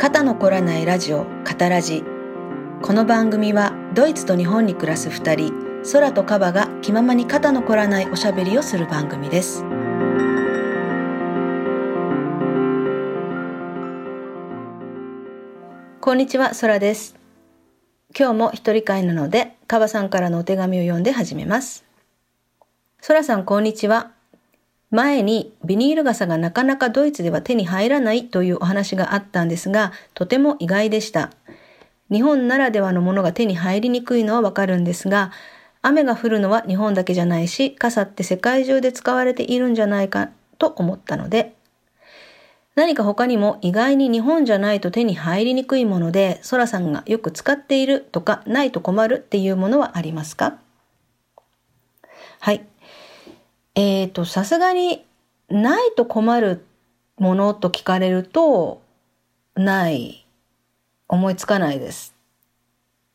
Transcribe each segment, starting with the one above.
肩の凝らないラジオ「カタラジ」この番組はドイツと日本に暮らす2人空とカバが気ままに肩の凝らないおしゃべりをする番組です。こんにちは空です。今日も一人会なのでカバさんからのお手紙を読んで始めます。空さんこんにちは。前にビニール傘がなかなかドイツでは手に入らないというお話があったんですが、とても意外でした。日本ならではのものが手に入りにくいのはわかるんですが、雨が降るのは日本だけじゃないし、傘って世界中で使われているんじゃないかと思ったので、何か他にも意外に日本じゃないと手に入りにくいもので、ソラさんがよく使っているとかないと困るっていうものはありますか？はい。えっ、ー、と、さすがにないと困るものと聞かれると、ない。思いつかないです。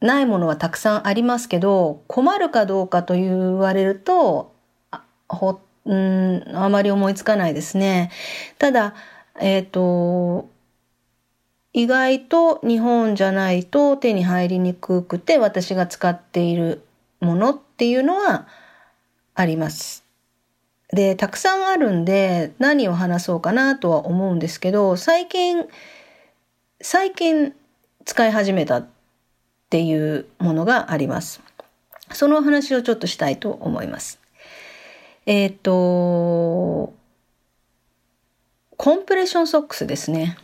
ないものはたくさんありますけど、困るかどうかと言われると、あほ、うん、あまり思いつかないですね。ただ、えっ、ー、と、意外と日本じゃないと手に入りにくくて私が使っているものっていうのはあります。で、たくさんあるんで何を話そうかなとは思うんですけど、最近、最近使い始めたっていうものがあります。その話をちょっとしたいと思います。えっ、ー、と、コンプレッションソックスですね。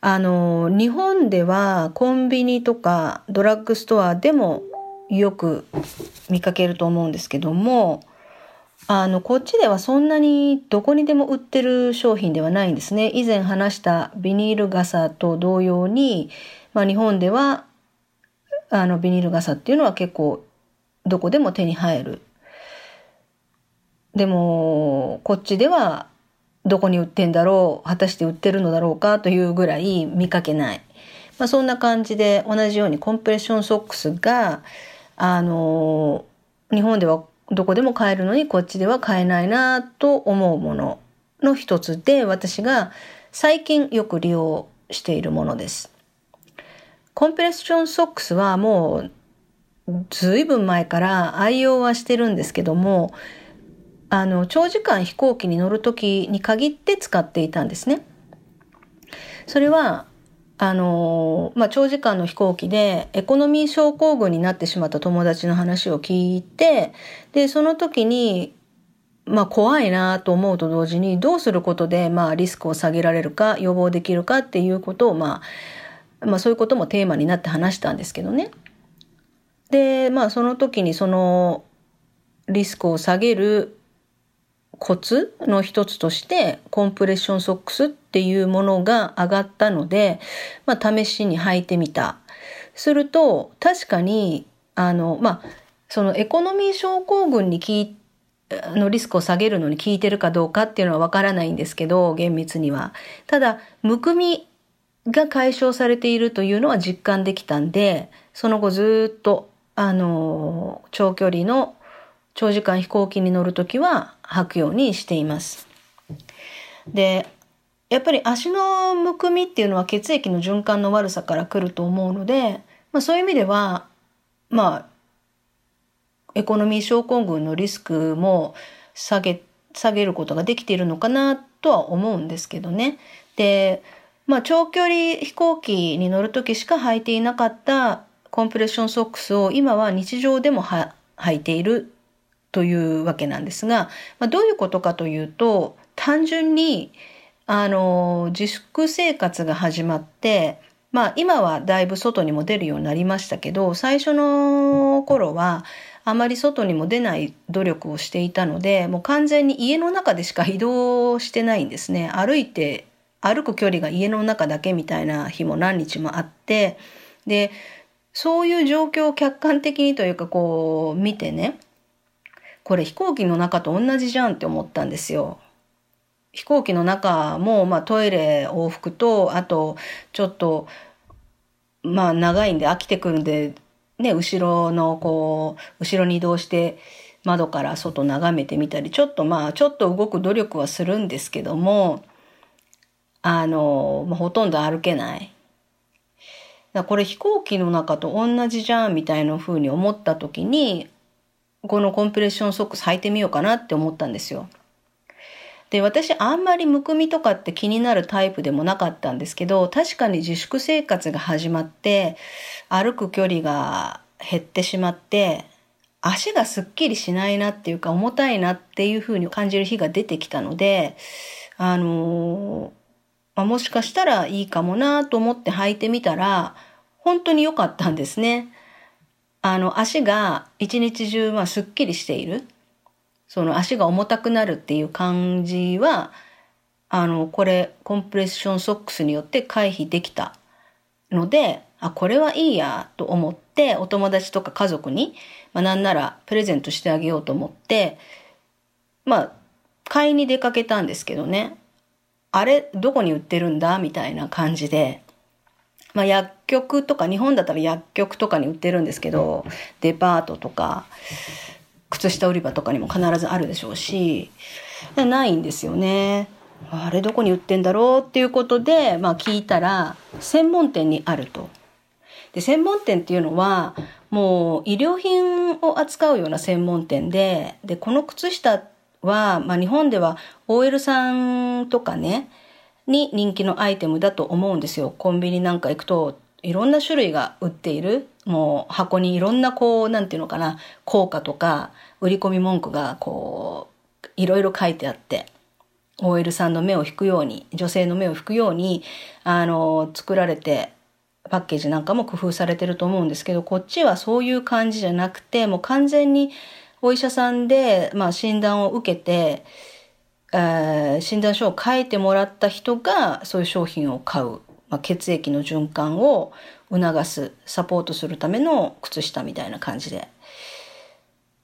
あの、日本ではコンビニとかドラッグストアでもよく見かけると思うんですけども、あの、こっちではそんなにどこにでも売ってる商品ではないんですね。以前話したビニール傘と同様に、まあ日本では、あの、ビニール傘っていうのは結構どこでも手に入る。でも、こっちではどこに売ってんだろう、果たして売ってるのだろうかというぐらい見かけない。まあそんな感じで同じようにコンプレッションソックスが、あの、日本ではどこでも買えるのにこっちでは買えないなと思うものの一つで私が最近よく利用しているものです。コンプレッションソックスはもうずいぶん前から愛用はしてるんですけどもあの長時間飛行機に乗る時に限って使っていたんですね。それはあの、まあ、長時間の飛行機でエコノミー症候群になってしまった友達の話を聞いて、で、その時に、まあ、怖いなと思うと同時に、どうすることで、まあ、リスクを下げられるか、予防できるかっていうことを、まあ、まあ、そういうこともテーマになって話したんですけどね。で、まあ、その時にそのリスクを下げるコツの一つとしてコンプレッションソックスっていうものが上がったので、まあ、試しに履いてみた。すると確かにあのまあそのエコノミー症候群にきのリスクを下げるのに効いてるかどうかっていうのはわからないんですけど厳密には。ただむくみが解消されているというのは実感できたんでその後ずっとあの長距離の長時間飛行機に乗るときは履くようにしています。で、やっぱり足のむくみっていうのは血液の循環の悪さから来ると思うので、まあ、そういう意味では、まあ、エコノミー症候群のリスクも下げ、下げることができているのかなとは思うんですけどね。で、まあ、長距離飛行機に乗る時しか履いていなかったコンプレッションソックスを今は日常でも履いているというわけなんですが、まあ、どういうことかというと単純にあの自粛生活が始まってまあ今はだいぶ外にも出るようになりましたけど最初の頃はあまり外にも出ない努力をしていたのでもう完全に家の中でしか移動してないんですね歩いて歩く距離が家の中だけみたいな日も何日もあってでそういう状況を客観的にというかこう見てねこれ飛行機の中と同じじゃんって思ったんですよ。飛行機の中も、まあ、トイレ往復とあとちょっとまあ長いんで飽きてくるんで、ね、後ろのこう後ろに移動して窓から外眺めてみたりちょっとまあちょっと動く努力はするんですけどもあの、まあ、ほとんど歩けない。だこれ飛行機の中と同じじゃんみたいな風に思った時に、このコンプレッションソックス履いてみようかなって思ったんですよ。で、私あんまりむくみとかって気になるタイプでもなかったんですけど、確かに自粛生活が始まって、歩く距離が減ってしまって、足がすっきりしないなっていうか重たいなっていうふうに感じる日が出てきたので、あの、まあ、もしかしたらいいかもなと思って履いてみたら、本当に良かったんですね。あの、足が一日中、まあ、すっきりしている。その足が重たくなるっていう感じは、あの、これ、コンプレッションソックスによって回避できたので、あ、これはいいやと思って、お友達とか家族に、まあ、なんならプレゼントしてあげようと思って、まあ、買いに出かけたんですけどね。あれ、どこに売ってるんだ？みたいな感じで。まあ、薬局とか、日本だったら薬局とかに売ってるんですけど、デパートとか、靴下売り場とかにも必ずあるでしょうし、ないんですよね。あれどこに売ってんだろうっていうことで、まあ聞いたら、専門店にあると。で、専門店っていうのは、もう医療品を扱うような専門店で、で、この靴下は、まあ日本では OL さんとかね、に人気のアイテムだと思うんですよ。コンビニなんか行くと、いろんな種類が売っている。もう箱にいろんなこう、なんていうのかな、効果とか、売り込み文句がこう、いろいろ書いてあって、OL さんの目を引くように、女性の目を引くように、あの、作られて、パッケージなんかも工夫されてると思うんですけど、こっちはそういう感じじゃなくて、もう完全にお医者さんで、まあ診断を受けて、えー、診断書を書いてもらった人がそういう商品を買う、まあ、血液の循環を促すサポートするための靴下みたいな感じで。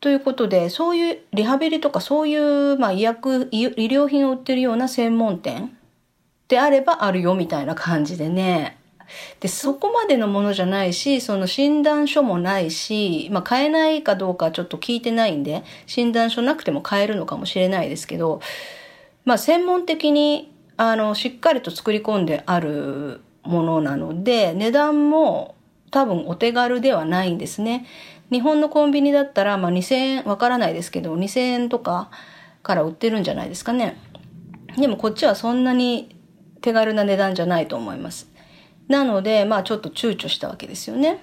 ということでそういうリハビリとかそういう、まあ、医薬医療品を売ってるような専門店であればあるよみたいな感じでねで、そこまでのものじゃないし、その診断書もないし、まあ買えないかどうかちょっと聞いてないんで、診断書なくても買えるのかもしれないですけど、まあ専門的に、あの、しっかりと作り込んであるものなので、値段も多分お手軽ではないんですね。日本のコンビニだったら、まあ2000円、わからないですけど、2000円とかから売ってるんじゃないですかね。でもこっちはそんなに手軽な値段じゃないと思います。なので、まあちょっと躊躇したわけですよね。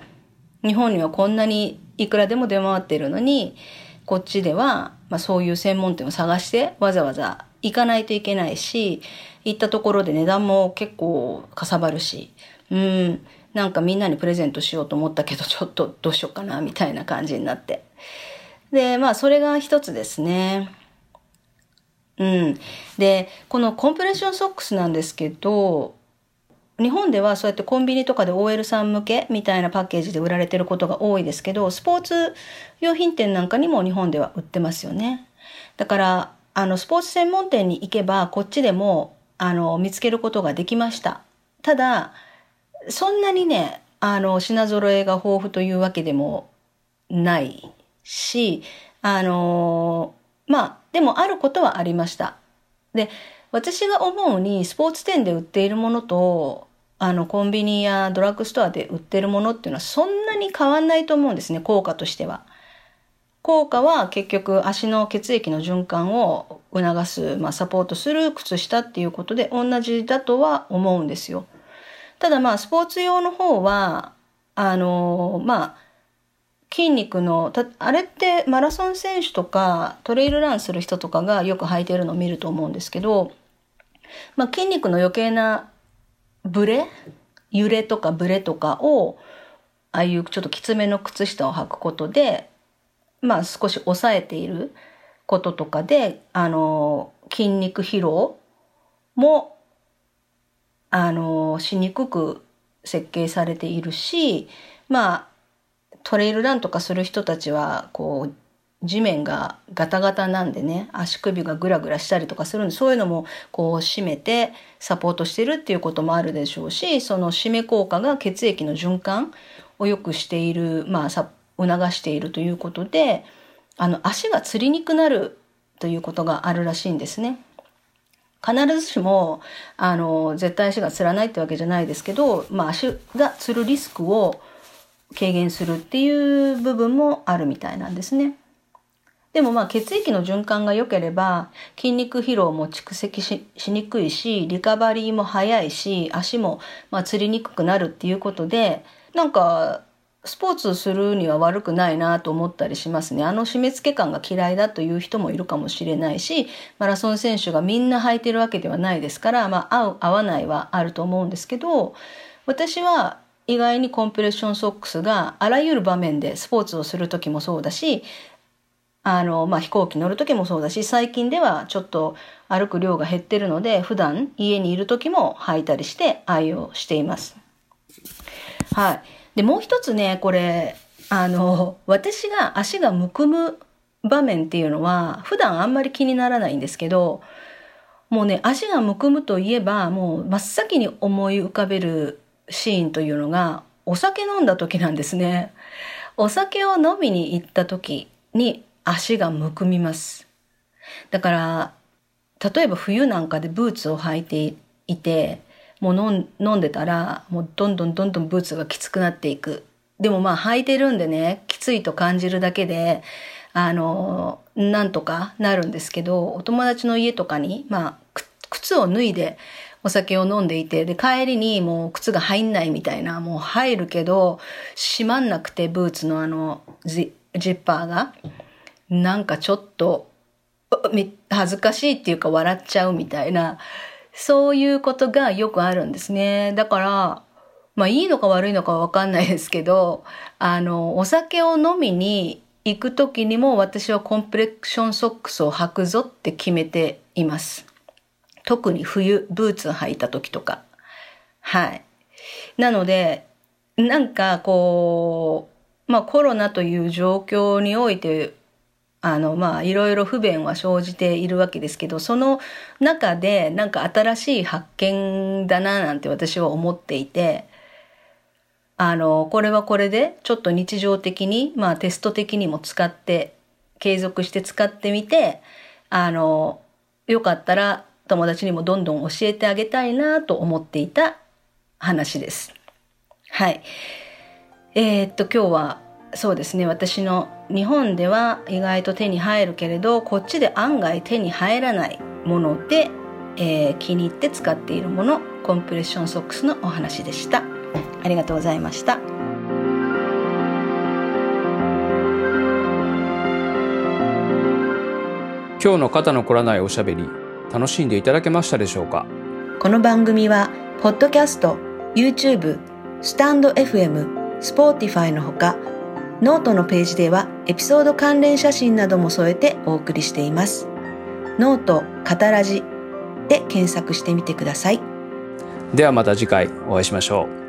日本にはこんなにいくらでも出回ってるのに、こっちでは、まあそういう専門店を探してわざわざ行かないといけないし、行ったところで値段も結構かさばるし、うん、なんかみんなにプレゼントしようと思ったけど、ちょっとどうしようかな、みたいな感じになって。で、まあそれが一つですね。うん。で、このコンプレッションソックスなんですけど、日本ではそうやってコンビニとかで OL さん向けみたいなパッケージで売られてることが多いですけど、スポーツ用品店なんかにも日本では売ってますよね。だから、あの、スポーツ専門店に行けば、こっちでも、あの、見つけることができました。ただ、そんなにね、あの、品揃えが豊富というわけでもないし、あの、まあ、でもあることはありました。で、私が思うにスポーツ店で売っているものとあのコンビニやドラッグストアで売ってるものっていうのはそんなに変わんないと思うんですね効果としては。効果は結局足の血液の循環を促す、まあ、サポートする靴下っていうことで同じだとは思うんですよ。ただまあスポーツ用の方はあのまあ筋肉のあれってマラソン選手とかトレイルランする人とかがよく履いてるのを見ると思うんですけどまあ、筋肉の余計なブレ揺れとかブレとかをああいうちょっときつめの靴下を履くことでまあ少し抑えていることとかであの筋肉疲労もあのしにくく設計されているしまあトレイルランとかする人たちはこう地面がガタガタなんでね足首がグラグラしたりとかするんでそういうのもこう締めてサポートしてるっていうこともあるでしょうしその締め効果が血液の循環を良くしているまあさ促しているということであの足がつりにくくなるということがあるらしいんですね。必ずしもあの絶対足がつらないってわけじゃないですけど、まあ、足がつるリスクを軽減するっていう部分もあるみたいなんですね。でもまあ血液の循環が良ければ筋肉疲労も蓄積しにくいしリカバリーも早いし足もまあつりにくくなるっていうことでなんかスポーツするには悪くないなと思ったりしますね。あの締め付け感が嫌いだという人もいるかもしれないし、マラソン選手がみんな履いてるわけではないですから、まあ合う合わないはあると思うんですけど、私は意外にコンプレッションソックスがあらゆる場面でスポーツをする時もそうだし、あの、まあ、飛行機乗る時もそうだし、最近ではちょっと歩く量が減ってるので、普段家にいる時も履いたりして愛用しています。はい。で、もう一つね、これ、あの、私が足がむくむ場面っていうのは、普段あんまり気にならないんですけど、もうね、足がむくむといえば、もう真っ先に思い浮かべるシーンというのが、お酒飲んだ時なんですね。お酒を飲みに行った時に足がむくみます。だから、例えば冬なんかでブーツを履いていて、もう飲んでたら、もうどんどんどんどんブーツがきつくなっていく。でもまあ履いてるんでね、きついと感じるだけで、あの、なんとかなるんですけど、お友達の家とかに、まあ、靴を脱いでお酒を飲んでいて、で、帰りにもう靴が入んないみたいな、もう入るけど、閉まんなくて、ブーツのあの、ジッパーが。なんかちょっと恥ずかしいっていうか笑っちゃうみたいなそういうことがよくあるんですね。だからまあいいのか悪いのかわかんないですけどあのお酒を飲みに行く時にも私はコンプレッションソックスを履くぞって決めています。特に冬ブーツ履いた時とか。はい。なのでなんかこうまあコロナという状況においてあのまあいろいろ不便は生じているわけですけどその中でなんか新しい発見だななんて私は思っていてあのこれはこれでちょっと日常的にまあテスト的にも使って継続して使ってみてあのよかったら友達にもどんどん教えてあげたいなと思っていた話です。はい。えー、っと今日はそうですね。私の日本では意外と手に入るけれどこっちで案外手に入らないもので、えー、気に入って使っているものコンプレッションソックスのお話でした。ありがとうございました。今日の肩の凝らないおしゃべり楽しんでいただけましたでしょうか？この番組はポッドキャスト YouTube stand.fm Spotify のほかノートのページではエピソード関連写真なども添えてお送りしています。ノートカタラジで検索してみてください。ではまた次回お会いしましょう。